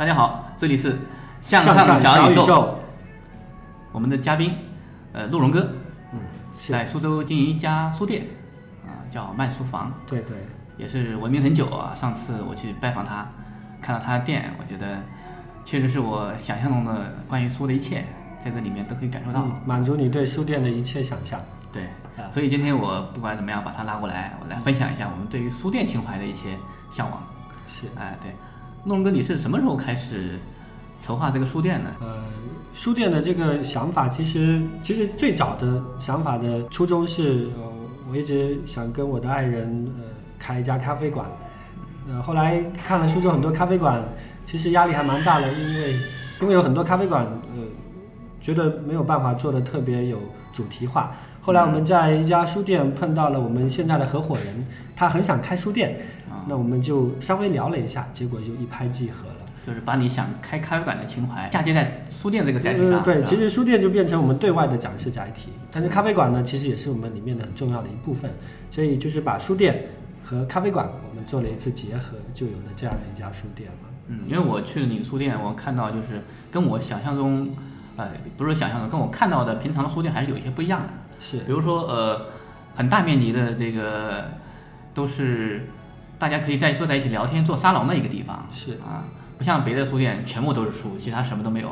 大家好，这里是向向上小宇宙我们的嘉宾，呃，陆荣哥，嗯，在苏州经营一家书店，啊、叫慢书房，对对，也是闻名很久啊。上次我去拜访他，看到他的店，我觉得确实是我想象中的关于书的一切，在这里面都可以感受到。嗯，满足你对书店的一切想象。对啊，所以今天我不管怎么样把他拉过来，我来分享一下我们对于书店情怀的一些向往。是，哎，对，陆荣哥，你是什么时候开始筹划这个书店呢？呃，书店的这个想法，其实其实最早的想法的初衷是，呃，我一直想跟我的爱人呃开一家咖啡馆。呃，后来看了苏州很多咖啡馆，其实压力还蛮大的，因为因为有很多咖啡馆，呃，觉得没有办法做的特别有主题化。后来我们在一家书店碰到了我们现在的合伙人，他很想开书店，那我们就稍微聊了一下，结果就一拍即合了。就是把你想开咖啡馆的情怀嫁接在书店这个载体上。呃对，其实书店就变成我们对外的展示载体，但是咖啡馆呢，其实也是我们里面的很重要的一部分。所以就是把书店和咖啡馆我们做了一次结合，就有了这样的一家书店了。嗯，因为我去了你的书店，我看到就是跟我想象中，呃，不是想象中，跟我看到的平常的书店还是有一些不一样的。是比如说呃，很大面积的这个都是大家可以在坐在一起聊天、做沙龙的一个地方。是啊，不像别的书店全部都是书，其他什么都没有。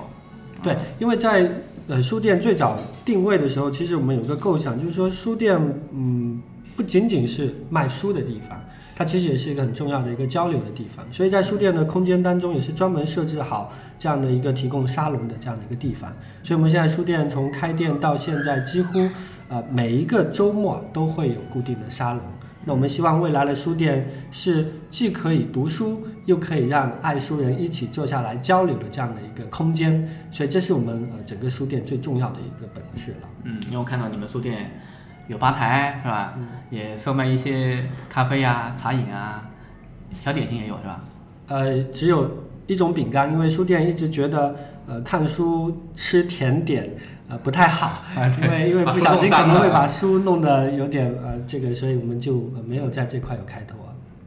对，因为在呃书店最早定位的时候，其实我们有个构想，就是说书店嗯不仅仅是卖书的地方，它其实也是一个很重要的一个交流的地方。所以在书店的空间当中，也是专门设置好这样的一个提供沙龙的这样的一个地方。所以我们现在书店从开店到现在，几乎呃每一个周末都会有固定的沙龙。那我们希望未来的书店是既可以读书，又可以让爱书人一起坐下来交流的这样的一个空间，所以这是我们呃整个书店最重要的一个本质了。嗯，因为我看到你们书店有吧台是吧？嗯也售卖一些咖啡啊、茶饮啊，小点心也有是吧？呃，只有一种饼干，因为书店一直觉得呃看书吃甜点呃不太好，因为因为不小心可能会把书弄得有点呃这个，所以我们就、呃没有在这块有开拓。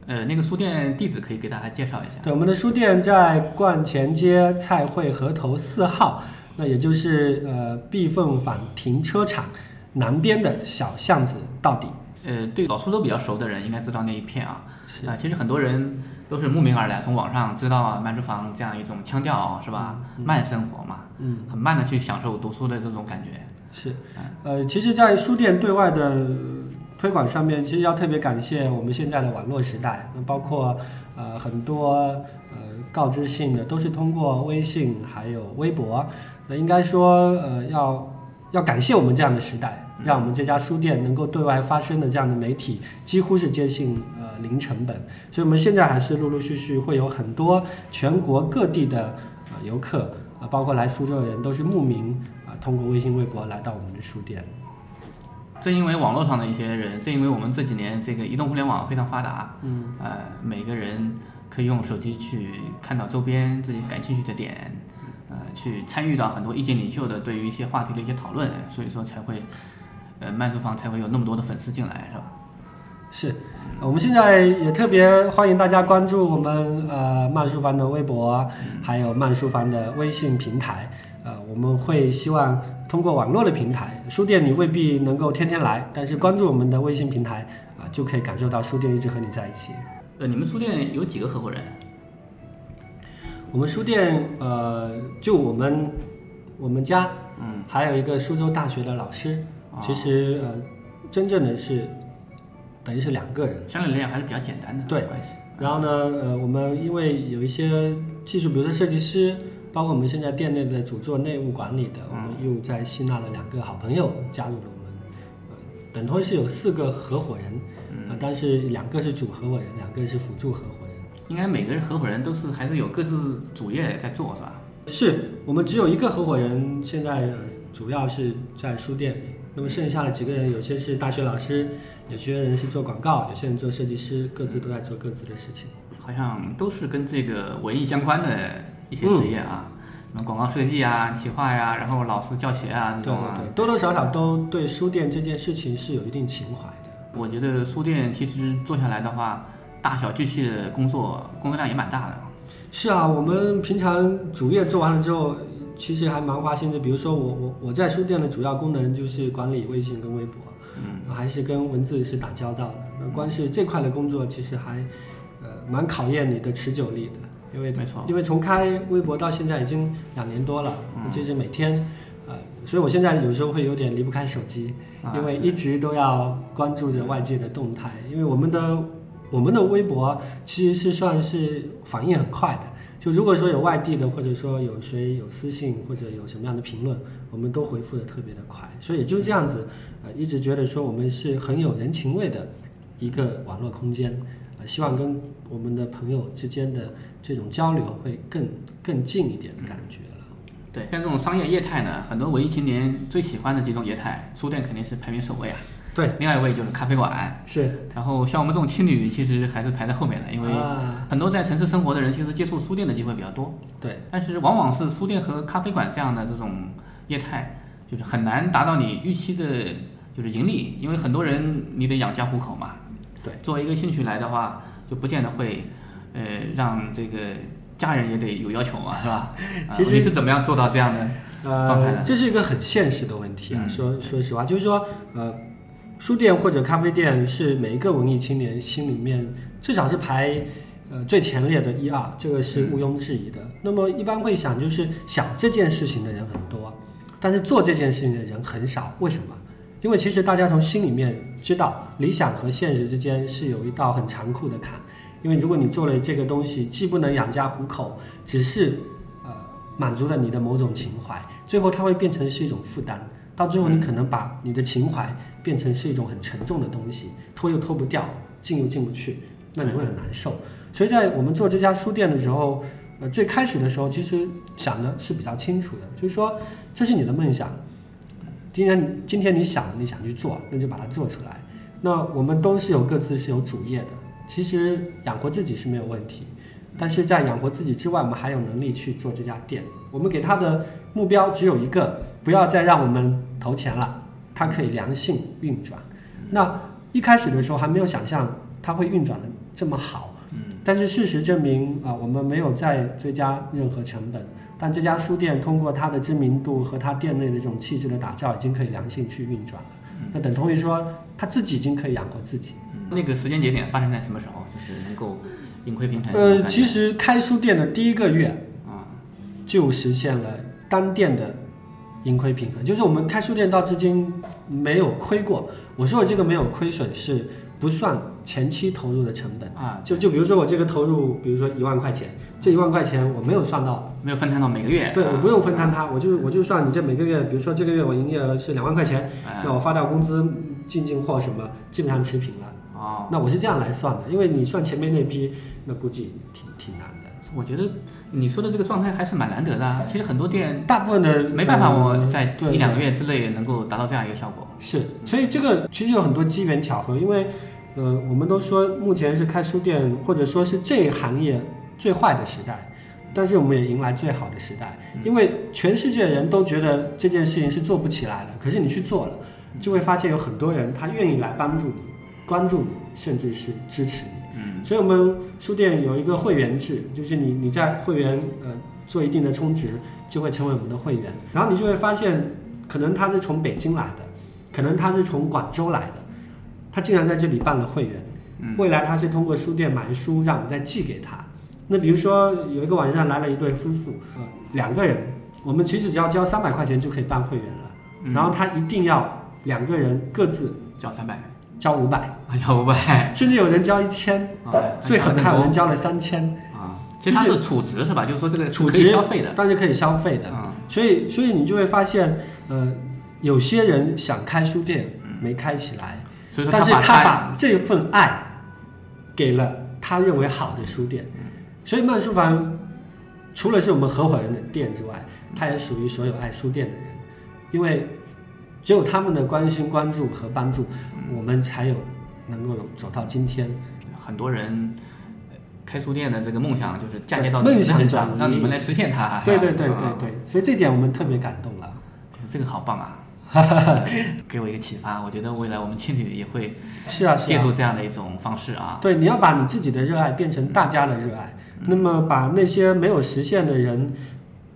呃，那个书店地址可以给大家介绍一下。对，我们的书店在冠前街菜汇河头四号，那也就是呃碧凤坊停车场南边的小巷子到底。呃，对老苏州比较熟的人应该知道那一片啊。是啊、其实很多人都是慕名而来，从网上知道啊慢书房这样一种腔调是吧？慢生活嘛，嗯，很慢的去享受读书的这种感觉。是，呃，其实，在书店对外的推广上面，其实要特别感谢我们现在的网络时代，那包括呃很多呃告知性的都是通过微信还有微博，那应该说呃要要感谢我们这样的时代，让我们这家书店能够对外发声的这样的媒体几乎是接近呃零成本，所以我们现在还是陆陆续续会有很多全国各地的呃游客啊、包括来苏州的人都是慕名啊、通过微信、微博来到我们的书店。正因为网络上的一些人，正因为我们这几年这个移动互联网非常发达，嗯，呃，每个人可以用手机去看到周边自己感兴趣的点，呃，去参与到很多意见领袖的对于一些话题的一些讨论，所以说才会，呃，慢书房才会有那么多的粉丝进来，是吧？是，呃我们现在也特别欢迎大家关注我们呃慢书房的微博，还有慢书房的微信平台。呃，我们会希望通过网络的平台，书店你未必能够天天来，但是关注我们的微信平台啊、就可以感受到书店一直和你在一起。呃，你们书店有几个合伙人？我们书店呃，就我们我们家，嗯，还有一个苏州大学的老师，其实呃，真正的是等于是两个人。相对来讲还是比较简单的对关系。然后呢，呃，我们因为有一些技术，比如说设计师，包括我们现在店内的主做内务管理的，我们又在吸纳了两个好朋友加入了我们，呃，等同于是有四个合伙人，呃，但是两个是主合伙人，两个是辅助合伙人。应该每个人合伙人都是还是有各自主业在做，是吧？是我们只有一个合伙人，现在呃主要是在书店里。那么剩下的几个人，有些是大学老师，有些人是做广告，有些人做设计师，各自都在做各自的事情。好像都是跟这个文艺相关的一些职业啊，什么广告设计啊、企划呀、然后老师教学啊这对种啊。对对，多多少少都对书店这件事情是有一定情怀的。我觉得书店其实做下来的话，大小巨细的工作工作量也蛮大的。是啊，我们平常主业做完了之后，其实还蛮花心的。比如说我我我在书店的主要功能就是管理微信跟微博，嗯，还是跟文字是打交道的。那光是这块的工作，其实还呃蛮考验你的持久力的，因为没错因为从开微博到现在已经两年多了，嗯就是每天呃，所以我现在有时候会有点离不开手机，啊因为一直都要关注着外界的动态，因为我们的我们的微博其实是算是反应很快的。就如果说有外地的，或者说有谁有私信或者有什么样的评论，我们都回复的特别的快，所以就这样子，呃，一直觉得说我们是很有人情味的一个网络空间，呃，希望跟我们的朋友之间的这种交流会更更近一点的感觉了。对，像这种商业业态呢，很多文艺青年最喜欢的几种业态，书店肯定是排名首位啊。对，另外一位就是咖啡馆，是然后像我们这种青旅，其实还是排在后面的，因为啊很多在城市生活的人，其实接触书店的机会比较多。对，但是往往是书店和咖啡馆这样的这种业态，就是很难达到你预期的，就是盈利，因为很多人你得养家糊口嘛。对，作为一个兴趣来的话，就不见得会，呃，让这个家人也得有要求嘛，是吧？啊其实你是怎么样做到这样的状态呃，这是一个很现实的问题啊。嗯说说实话，就是说，呃，书店或者咖啡店是每一个文艺青年心里面至少是排呃最前列的一二，这个是毋庸置疑的。那么一般会想，就是想这件事情的人很多，但是做这件事情的人很少。为什么？因为其实大家从心里面知道，理想和现实之间是有一道很残酷的坎。因为如果你做了这个东西，既不能养家糊口，只是呃满足了你的某种情怀，最后它会变成是一种负担。到最后，你可能把你的情怀变成是一种很沉重的东西，脱又脱不掉，进又进不去，那你会很难受。所以在我们做这家书店的时候，呃，最开始的时候其实想的是比较清楚的，就是说这是你的梦想，今天今天你想你想去做，那就把它做出来。那我们都是有各自是有主业的，其实养活自己是没有问题，但是在养活自己之外，我们还有能力去做这家店。我们给他的目标只有一个，不要再让我们投钱了，它可以良性运转。那一开始的时候还没有想象它会运转的这么好，嗯，但是事实证明啊，我们没有再追加任何成本。但这家书店通过它的知名度和它店内的这种气质的打造，已经可以良性去运转了。那等同于说，他自己已经可以养活自己。那个时间节点发生在什么时候？就是能够盈亏平衡。呃，其实开书店的第一个月啊，就实现了单店的盈亏平衡，就是我们开书店到至今没有亏过。我说我这个没有亏损是不算前期投入的成本啊就就比如说我这个投入，比如说一万块钱，这一万块钱我没有算到，没有分摊到每个月。对啊我不用分摊它，我就我就算你这每个月，比如说这个月我营业额是两万块钱，哎那我发掉工资、进进货什么，基本上持平了。哦，那我是这样来算的，因为你算前面那批，那估计挺挺难的。我觉得你说的这个状态还是蛮难得的啊。其实很多店大部分的没办法，呃我在对一两个月之内能够达到这样一个效果。是，所以这个其实有很多机缘巧合，因为呃，我们都说目前是开书店或者说是这一行业最坏的时代，但是我们也迎来最好的时代，因为全世界人都觉得这件事情是做不起来的，可是你去做了，就会发现有很多人他愿意来帮助你、关注你，甚至是支持你。嗯，所以我们书店有一个会员制，就是你你在会员呃做一定的充值，就会成为我们的会员，然后你就会发现，可能他是从北京来的，可能他是从广州来的，他竟然在这里办了会员，嗯。未来他是通过书店买书，让我们再寄给他，那比如说有一个晚上来了一对夫妇，呃，两个人，我们其实只要交三百块钱就可以办会员了，嗯。然后他一定要两个人各自交三百，交五百，啊，交五百，甚至有人交一千，啊，最狠的还有人交交了三千，啊，其实它是储值是吧？就是说这个储值消费的，但是可以消费的，啊，所以所以你就会发现，呃，有些人想开书店没开起来，但是他把这份爱给了他认为好的书店，所以慢书房除了是我们合伙人的店之外，它也属于所有爱书店的人，因为只有他们的关心、关注和帮助，我们才有能够走到今天。很多人呃开书店的这个梦想就是嫁接到你们梦想让你们来实现它。对对对对啊对，所以这点我们特别感动了。这个好棒啊！给我一个启发，我觉得未来我们青旅也会是啊是啊借助这样的一种方式啊。对，你要把你自己的热爱变成大家的热爱，那么把那些没有实现的人，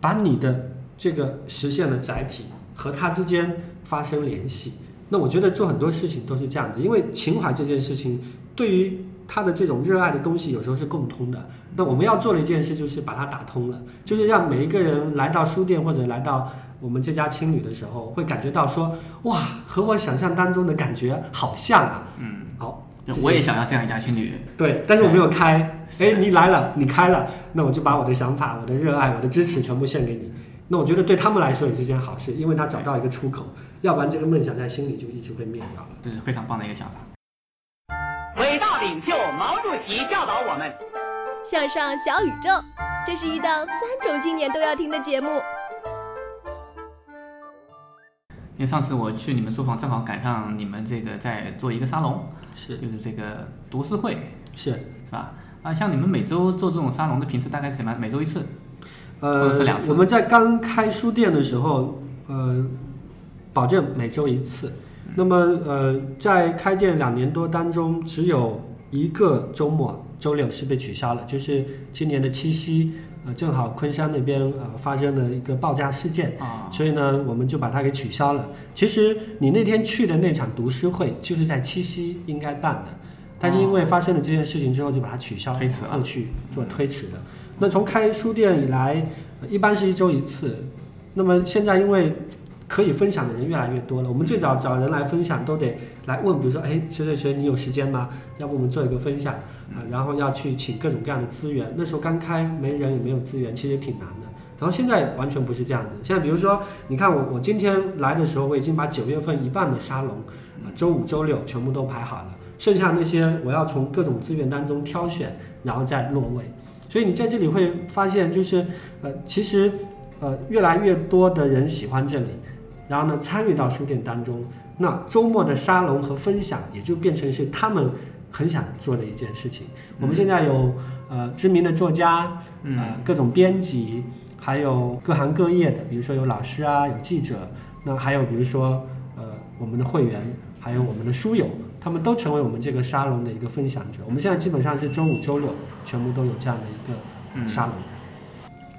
把你的这个实现的载体和他之间发生联系。那我觉得做很多事情都是这样子，因为情怀这件事情对于他的这种热爱的东西有时候是共通的。那我们要做的一件事就是把它打通了，就是让每一个人来到书店或者来到我们这家青旅的时候，会感觉到说，哇，和我想象当中的感觉好像啊。嗯，好，我也想要这样一家青旅。对，但是我没有开。哎，你来了，你开了，那我就把我的想法、我的热爱、我的支持全部献给你。那我觉得对他们来说也是件好事，因为他找到一个出口，要不然这个梦想在心里就一直会灭掉了。这是非常棒的一个想法。伟大领袖毛主席教导我们：向上小宇宙，这是一档三种青年都要听的节目。因为上次我去你们书房，正好赶上你们这个在做一个沙龙，是就是这个读书会，是，是吧？啊，像你们每周做这种沙龙的频次大概是什么？每周一次？或呃者是两，次我们在刚开书店的时候，呃，保证每周一次。那么呃，在开店两年多当中，只有一个周末，周六是被取消了，就是今年的七夕，呃，正好昆山那边呃发生了一个爆炸事件，啊，所以呢，我们就把它给取消了。其实你那天去的那场读书会，就是在七夕应该办的，但是因为发生了这件事情之后，就把它取消了，推迟了后去做推迟的。那从开书店以来，呃一般是一周一次。那么现在因为可以分享的人越来越多了，我们最早找人来分享都得来问，比如说，哎，谁谁谁，你有时间吗？要不我们做一个分享啊？然后要去请各种各样的资源。那时候刚开，没人也没有资源，其实也挺难的。然后现在完全不是这样的。现在比如说，你看我我今天来的时候，我已经把九月份一半的沙龙，啊，周五、周六全部都排好了，剩下那些我要从各种资源当中挑选，然后再落位。所以你在这里会发现，就是呃，其实呃越来越多的人喜欢这里，然后呢参与到书店当中，那周末的沙龙和分享也就变成是他们很想做的一件事情。我们现在有呃知名的作家，嗯呃各种编辑，还有各行各业的，比如说有老师啊，有记者，那还有比如说呃我们的会员，还有我们的书友，他们都成为我们这个沙龙的一个分享者。我们现在基本上是周五、周六全部都有这样的一个呃沙龙。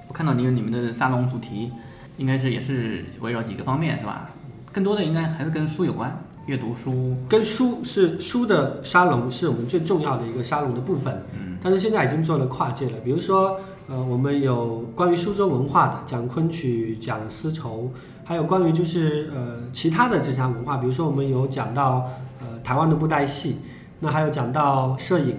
我看到你有你们的沙龙主题，应该是也是围绕几个方面是吧？更多的应该还是跟书有关，阅读书。跟书是书的沙龙是我们最重要的一个沙龙的部分，嗯，但是现在已经做了跨界了。比如说，呃，我们有关于苏州文化的，讲昆曲、讲丝绸，还有关于就是呃其他的这项文化，比如说我们有讲到呃台湾的布袋戏，那还有讲到摄影，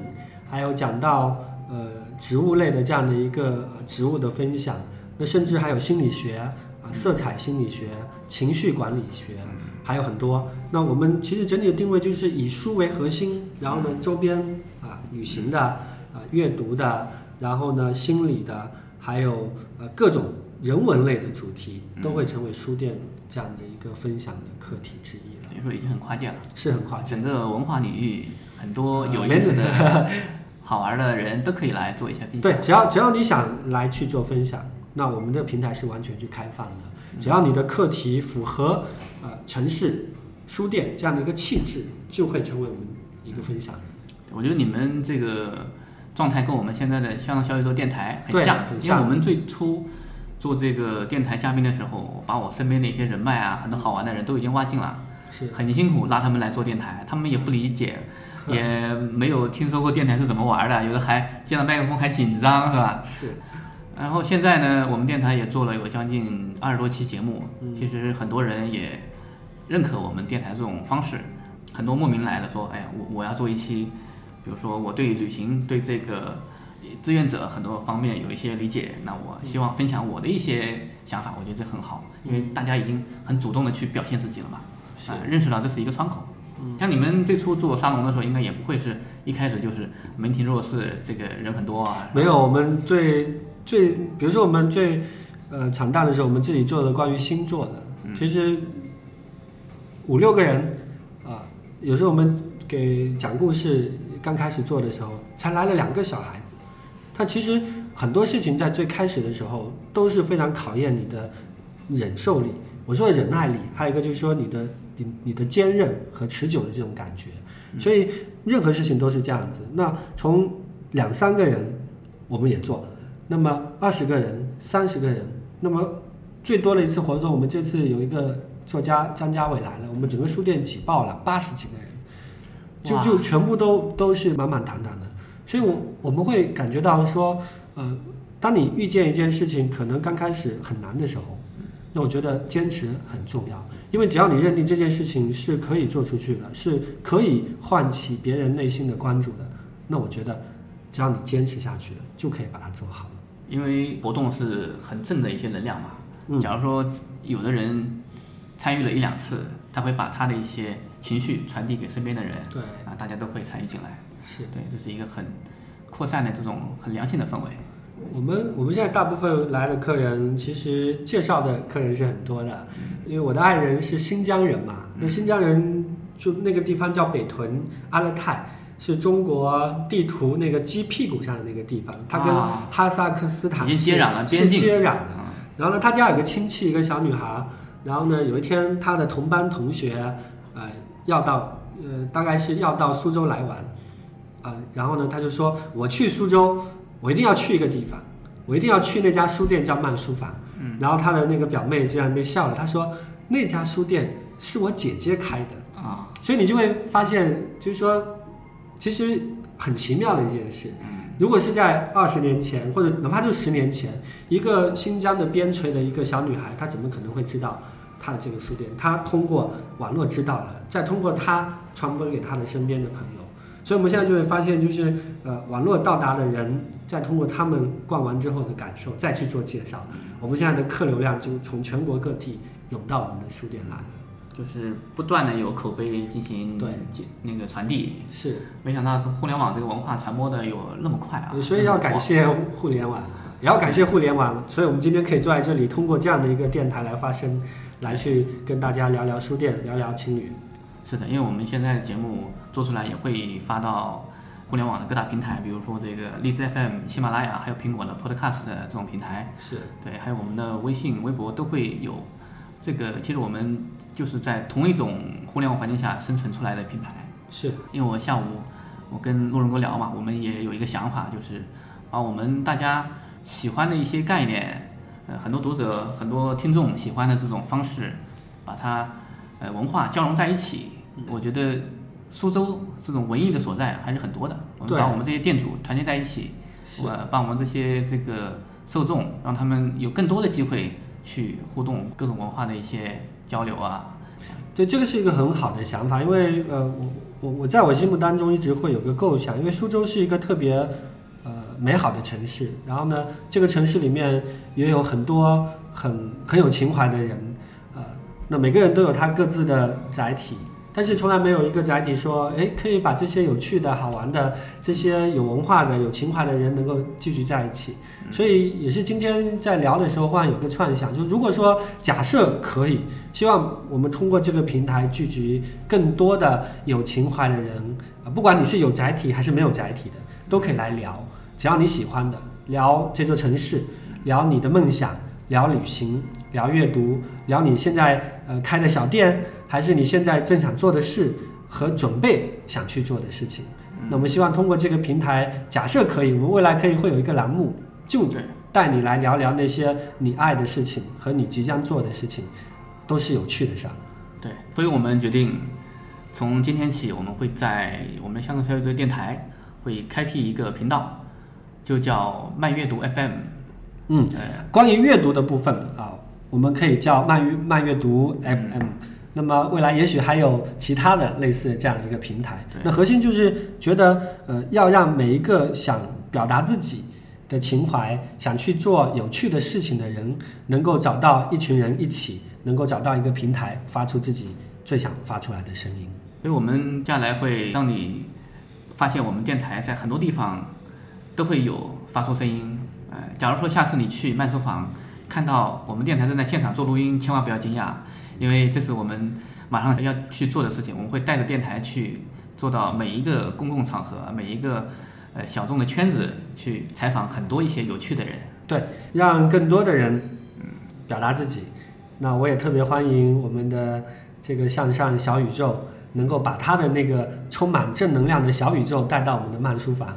还有讲到呃植物类的这样的一个呃植物的分享，那甚至还有心理学啊、色彩心理学、情绪管理学。还有很多。那我们其实整体的定位就是以书为核心，然后呢周边啊旅行的啊阅读的，然后呢心理的，还有呃各种人文类的主题，都会成为书店这样的一个分享的课题之一了。等于说已经很跨界了，是很跨界。整个文化领域很多有呃意思的、好玩的人都可以来做一下分享。对，只要只要你想来去做分享，那我们的平台是完全去开放的。只要你的课题符合呃城市书店这样的一个气质，就会成为我们一个分享。我觉得你们这个状态跟我们现在的向上小宇宙电台很像，很像因为我们最初做这个电台嘉宾的时候，把我身边的一些人脉啊，很多好玩的人都已经挖进了，是很辛苦拉他们来做电台，他们也不理解，也没有听说过电台是怎么玩的，有的还见到麦克风还紧张，是吧？是。然后现在呢，我们电台也做了有将近二十多期节目，嗯其实很多人也认可我们电台这种方式，很多慕名来的说，哎呀，我我要做一期，比如说我对旅行对这个志愿者很多方面有一些理解，那我希望分享我的一些想法，我觉得这很好，因为大家已经很主动的去表现自己了嘛，啊、认识到这是一个窗口。像你们最初做沙龙的时候，应该也不会是一开始就是门庭若市，这个人很多啊。没有，我们最最，比如说我们最呃惨淡的时候，我们自己做的关于星座的，其实五六个人啊、有时候我们给讲故事刚开始做的时候，才来了两个小孩子。他其实很多事情在最开始的时候都是非常考验你的忍受力。我说的忍耐力，还有一个就是说你的你你的坚韧和持久的这种感觉。所以任何事情都是这样子。那从两三个人我们也做，那么二十个人、三十个人，那么最多的一次活动，我们这次有一个作家张家伟来了，我们整个书店挤爆了八十几个人，就就全部都都是满满当当的。所以我我们会感觉到说，呃，当你遇见一件事情可能刚开始很难的时候，那我觉得坚持很重要，因为只要你认定这件事情是可以做出去的，是可以唤起别人内心的关注的，那我觉得只要你坚持下去了，就可以把它做好了。因为活动是很正的一些能量嘛。嗯假如说有的人参与了一两次，他会把他的一些情绪传递给身边的人，对啊，大家都会参与进来。是对，这是一个很扩散的这种很良性的氛围。我们我们现在大部分来的客人，其实介绍的客人是很多的，因为我的爱人是新疆人嘛，那新疆人就那个地方叫北屯阿勒泰，是中国地图那个鸡屁股上的那个地方，它跟啊。哈萨克斯坦已经接壤了是边境。接壤的。啊然后呢，他家有个亲戚，一个小女孩，然后呢，有一天他的同班同学，呃，要到呃，大概是要到苏州来玩，啊、然后呢，他就说我去苏州，我一定要去一个地方，我一定要去那家书店叫慢书房。嗯。然后他的那个表妹居然被笑了，她说那家书店是我姐姐开的，啊，所以你就会发现，就是说，其实很奇妙的一件事。嗯如果是在二十年前，或者哪怕就十年前，一个新疆的边陲的一个小女孩，她怎么可能会知道她的这个书店？她通过网络知道了，再通过她传播给她的身边的朋友。所以我们现在就会发现，就是呃，网络到达的人，再通过他们逛完之后的感受，再去做介绍。我们现在的客流量就从全国各地涌到我们的书店来了。就是不断的有口碑进行对那个传递。是，没想到互联网这个文化传播的有那么快啊！所以要感谢互联网，也要感谢互联网，所以我们今天可以坐在这里，通过这样的一个电台来发声，来去跟大家聊聊书店，聊聊情侣。是的，因为我们现在节目做出来也会发到互联网的各大平台，比如说这个荔枝 FM、喜马拉雅，还有苹果的 Podcast 的这种平台。是对，还有我们的微信、微博都会有。这个其实我们就是在同一种互联网环境下生存出来的品牌。是，因为我下午我跟路人哥聊嘛，我们也有一个想法，就是把我们大家喜欢的一些概念，呃，很多读者、很多听众喜欢的这种方式，把它呃文化交融在一起。我觉得苏州这种文艺的所在还是很多的。我们把我们这些店主团结在一起，呃，把我们这些这个受众，让他们有更多的机会去互动各种文化的一些交流啊。对，这个是一个很好的想法，因为呃，我我我在我心目当中一直会有个构想，因为苏州是一个特别呃美好的城市，然后呢，这个城市里面也有很多很很有情怀的人，呃，那每个人都有他各自的载体，但是从来没有一个载体说，哎，可以把这些有趣的好玩的、这些有文化的、有情怀的人能够聚集在一起。所以也是今天在聊的时候，忽然有个串想，就如果说假设可以，希望我们通过这个平台聚集更多的有情怀的人，啊，不管你是有载体还是没有载体的，都可以来聊，只要你喜欢的，聊这座城市，聊你的梦想，聊旅行，聊阅读，聊你现在呃开的小店，还是你现在正想做的事和准备想去做的事情。那我们希望通过这个平台，假设可以，我们未来可以会有一个栏目，就带你来聊聊那些你爱的事情和你即将做的事情，都是有趣的事儿。对，所以我们决定从今天起，我们会在我们香港小宇宙电台会开辟一个频道，就叫慢阅读 FM。嗯，关于阅读的部分啊，我们可以叫慢阅慢阅读 FM。那么未来也许还有其他的类似这样一个平台。那核心就是觉得，呃，要让每一个想表达自己的情怀、想去做有趣的事情的人，能够找到一群人一起，能够找到一个平台，发出自己最想发出来的声音。所以我们接下来会让你发现，我们电台在很多地方都会有发出声音。呃，假如说下次你去慢书房看到我们电台正在现场做录音，千万不要惊讶。因为这是我们马上要去做的事情，我们会带着电台去做到每一个公共场合、每一个呃小众的圈子去采访很多一些有趣的人。对，让更多的人嗯表达自己。那我也特别欢迎我们的这个向上小宇宙，能够把他的那个充满正能量的小宇宙带到我们的慢书房，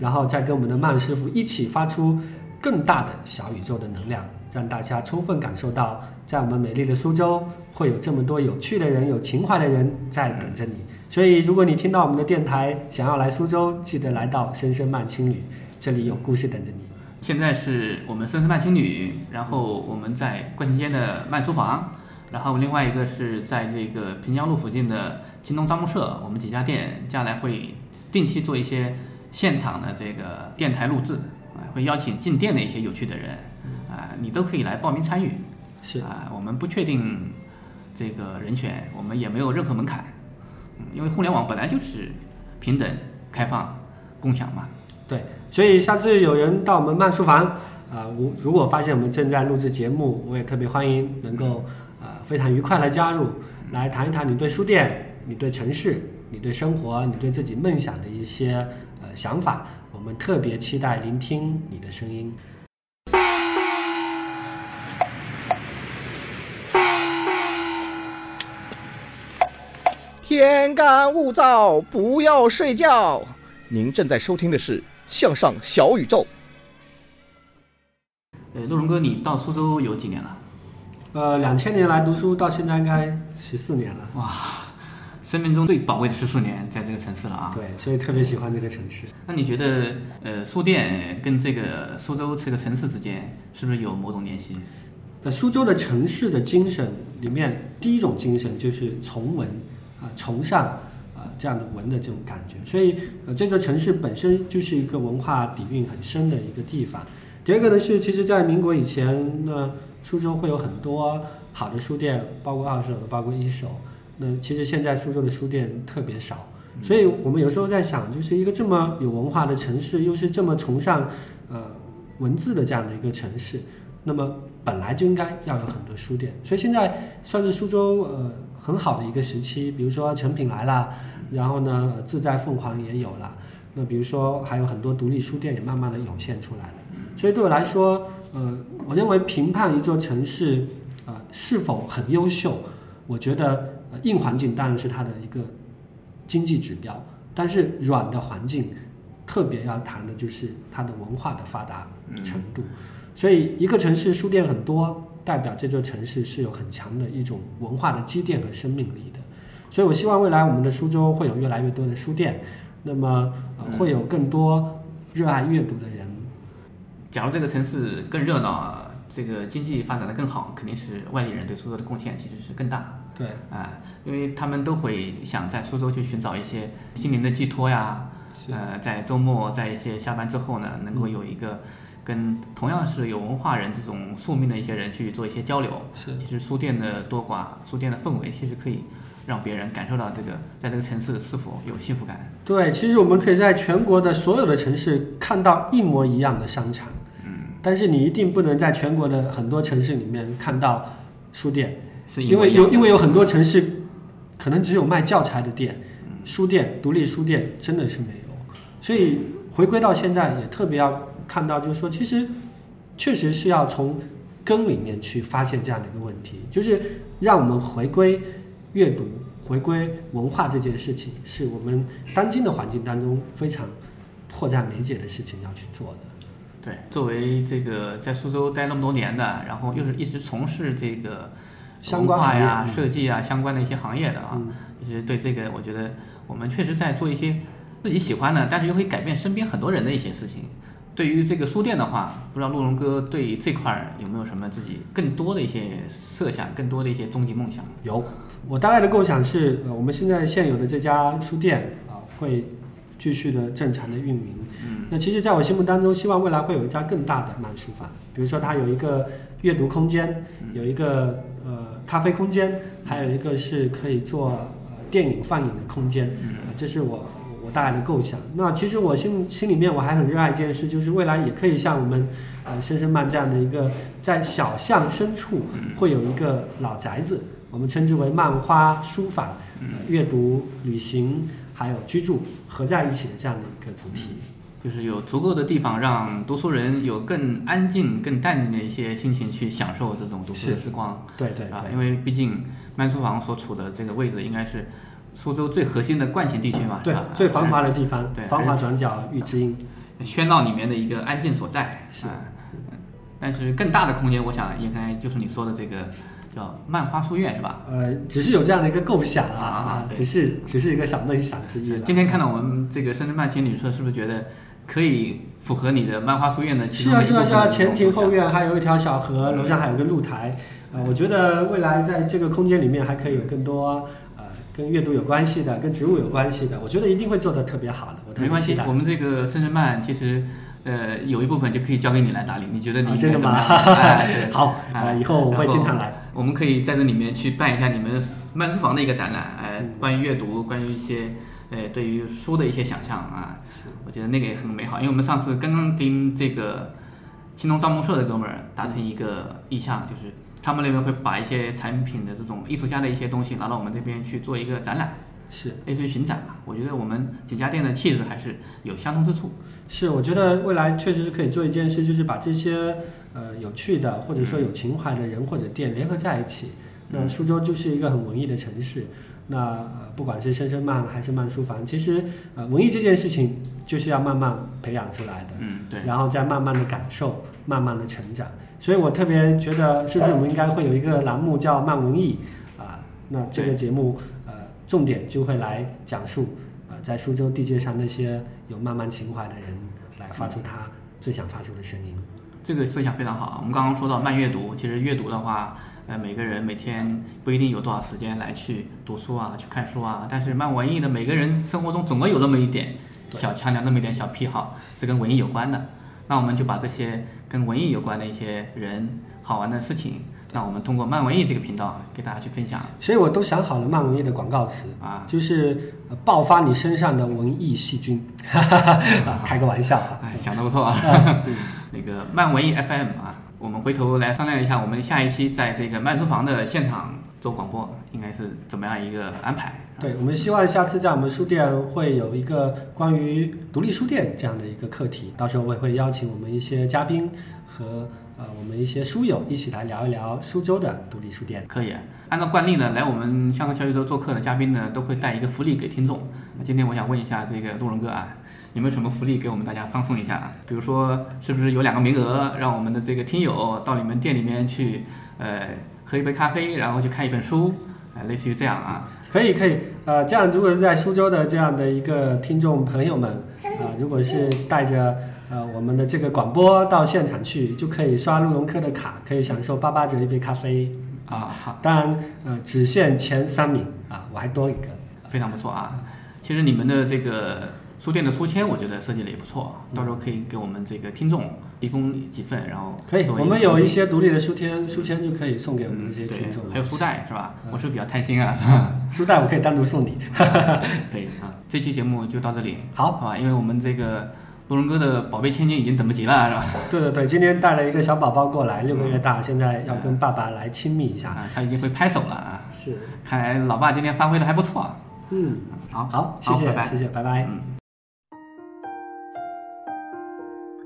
然后再跟我们的慢师傅一起发出更大的小宇宙的能量，让大家充分感受到，在我们美丽的苏州。会有这么多有趣的人、有情怀的人在等着你，所以如果你听到我们的电台，想要来苏州，记得来到深深慢青旅，这里有故事等着你。现在是我们深深慢青旅，然后我们在冠军街的慢书房，然后另外一个是在这个平江路附近的京东招募社，我们几家店将来会定期做一些现场的这个电台录制，啊，会邀请进店的一些有趣的人，啊，你都可以来报名参与。是啊，我们不确定。这个人选，我们也没有任何门槛，嗯，因为互联网本来就是平等、开放、共享嘛。对，所以下次有人到我们慢书房，啊，我如果发现我们正在录制节目，我也特别欢迎能够呃非常愉快来加入，来谈一谈你对书店、你对城市、你对生活、你对自己梦想的一些呃想法，我们特别期待聆听你的声音。天干物燥，不要睡觉。您正在收听的是《向上小宇宙》。呃，陆荣哥，你到苏州有几年了？呃，两千年来读书，到现在应该十四年了。哇，生命中最宝贵的十四年，在这个城市了啊！对，所以特别喜欢这个城市。那你觉得，呃，书店跟这个苏州这个城市之间，是不是有某种联系？在苏州的城市的精神里面，第一种精神就是从文。啊，崇尚啊这样的文的这种感觉，所以呃这座城市本身就是一个文化底蕴很深的一个地方。第二个呢是，其实，在民国以前，呢苏州会有很多好的书店，包括二手的，包括一手。那其实现在苏州的书店特别少，所以我们有时候在想，就是一个这么有文化的城市，又是这么崇尚呃文字的这样的一个城市，那么本来就应该要有很多书店。所以现在算是苏州呃。很好的一个时期，比如说成品来了，然后呢，自在凤凰也有了，那比如说还有很多独立书店也慢慢的涌现出来了。所以对我来说，呃，我认为评判一座城市，呃，是否很优秀，我觉得硬环境当然是它的一个经济指标，但是软的环境，特别要谈的就是它的文化的发达程度。所以一个城市书店很多。代表这座城市是有很强的一种文化的积淀和生命力的，所以我希望未来我们的苏州会有越来越多的书店，那么会有更多热爱阅读的人。假如这个城市更热闹，这个经济发展的更好，肯定是外地人对苏州的贡献其实是更大。对，啊，因为他们都会想在苏州去寻找一些心灵的寄托呀，呃，在周末在一些下班之后呢，能够有一个。跟同样是有文化人这种宿命的一些人去做一些交流，是其实书店的多寡，书店的氛围其实可以让别人感受到这个在这个城市是否有幸福感。对，其实我们可以在全国的所有的城市看到一模一样的商场，嗯，但是你一定不能在全国的很多城市里面看到书店，是因为有因为有很多城市可能只有卖教材的店，书店独立书店真的是没有，所以回归到现在也特别要。看到就是说，其实确实是要从根里面去发现这样的一个问题，就是让我们回归阅读、回归文化这件事情，是我们当今的环境当中非常迫在眉睫的事情要去做的。对，作为这个在苏州待那么多年的，然后又是一直从事这个相关文化呀、设计啊相关的一些行业的啊。其实对这个，我觉得我们确实在做一些自己喜欢的，但是又会改变身边很多人的一些事情。对于这个书店的话，不知道陆荣哥对这块儿有没有什么自己更多的一些设想，更多的一些终极梦想？有，我大概的构想是，呃，我们现在现有的这家书店啊、会继续的正常的运营。嗯，那其实，在我心目当中，希望未来会有一家更大的慢书房，比如说它有一个阅读空间，有一个呃咖啡空间，还有一个是可以做呃电影放映的空间。呃这是我我大概的构想。那其实我心心里面我还很热爱一件事，就是未来也可以像我们呃深深漫这样的一个在小巷深处会有一个老宅子，我们称之为漫画书房，呃阅读、旅行还有居住合在一起的这样的一个主题。就是有足够的地方让读书人有更安静、更淡定的一些心情去享受这种读书的时光。对对啊，对因为毕竟慢书房所处的这个位置应该是苏州最核心的惯勤地区嘛，对最繁华的地方，对，繁华转角遇知音。喧闹里面的一个安静所在。是、但是更大的空间，我想应该就是你说的这个叫漫花书院，是吧？呃，只是有这样的一个构想啊，啊只是只是一个小梦想之一了。今天看到我们这个深圳漫青旅社，是不是觉得可以符合你的漫花书院的其是啊是啊是啊，前庭后院还有一条小河，楼上还有个露台。呃，我觉得未来在这个空间里面还可以有更多呃跟阅读有关系的、跟植物有关系的，我觉得一定会做得特别好的。我特没关系别期待，。我们这个深圳漫其实。呃，有一部分就可以交给你来打理，你觉得你真的吗 好哎呃以后我会经常来。我们可以在这里面去办一下你们漫书房的一个展览，哎，关于阅读，关于一些呃对于书的一些想象啊，我觉得那个也很美好。因为我们上次刚刚跟这个青龙造梦社的哥们儿达成一个意向，就是他们那边会把一些产品的这种艺术家的一些东西拿到我们这边去做一个展览。是类似于巡展吧，我觉得我们几家店的气质还是有相通之处。是，我觉得未来确实是可以做一件事，就是把这些呃有趣的或者说有情怀的人或者店联合在一起。那苏州就是一个很文艺的城市，那、呃、不管是深深慢还是慢书房，其实呃文艺这件事情就是要慢慢培养出来的，嗯，对，然后再慢慢的感受，慢慢的成长。所以我特别觉得，是不是我们应该会有一个栏目叫漫文艺啊、那这个节目呃重点就会来讲述呃在苏州地界上那些有漫漫情怀的人，来发出他最想发出的声音。这个设想非常好。我们刚刚说到慢阅读，其实阅读的话，呃，每个人每天不一定有多少时间来去读书啊，去看书啊。但是漫文艺的，每个人生活中总会有那么一点小强调，那么一点小癖好是跟文艺有关的。那我们就把这些跟文艺有关的一些人、好玩的事情，那我们通过漫文艺这个频道给大家去分享。所以我都想好了漫文艺的广告词啊，就是、呃爆发你身上的文艺细菌，啊开个玩笑啊。哎，想的不错啊。那个漫文艺 FM 啊，我们回头来商量一下，我们下一期在这个慢书房的现场做广播，应该是怎么样一个安排？对，我们希望下次在我们书店会有一个关于独立书店这样的一个课题，到时候我也会邀请我们一些嘉宾和呃我们一些书友一起来聊一聊苏州的独立书店。可以，按照惯例呢，来我们香港小宇宙做客的嘉宾呢，都会带一个福利给听众。那今天我想问一下这个陆荣哥啊，有没有什么福利给我们大家放松一下？比如说，是不是有两个名额，让我们的这个听友到你们店里面去，呃，喝一杯咖啡，然后去看一本书，呃，类似于这样啊？可以可以，呃，这样如果是在苏州的这样的一个听众朋友们，啊、如果是带着呃我们的这个广播到现场去，就可以刷鹿茸科的卡，可以享受八八折一杯咖啡啊。好，当然呃只限前三名啊，我还多一个。非常不错啊！其实你们的这个书店的书签，我觉得设计的也不错，到时候可以给我们这个听众提供几份，然后可以，我们有一些独立的书签，书签就可以送给我们这些听众。还有书袋是吧？我是比较贪心啊，书袋我可以单独送你。可以啊，这期节目就到这里，好，好吧？因为我们这个陆荣哥的宝贝千金已经等不及了，是吧？对对对，今天带了一个小宝宝过来，六个月大，现在要跟爸爸来亲密一下。啊，他已经会拍手了啊！是，看来老爸今天发挥的还不错。嗯，好，好，谢谢，拜拜谢谢，拜拜。嗯。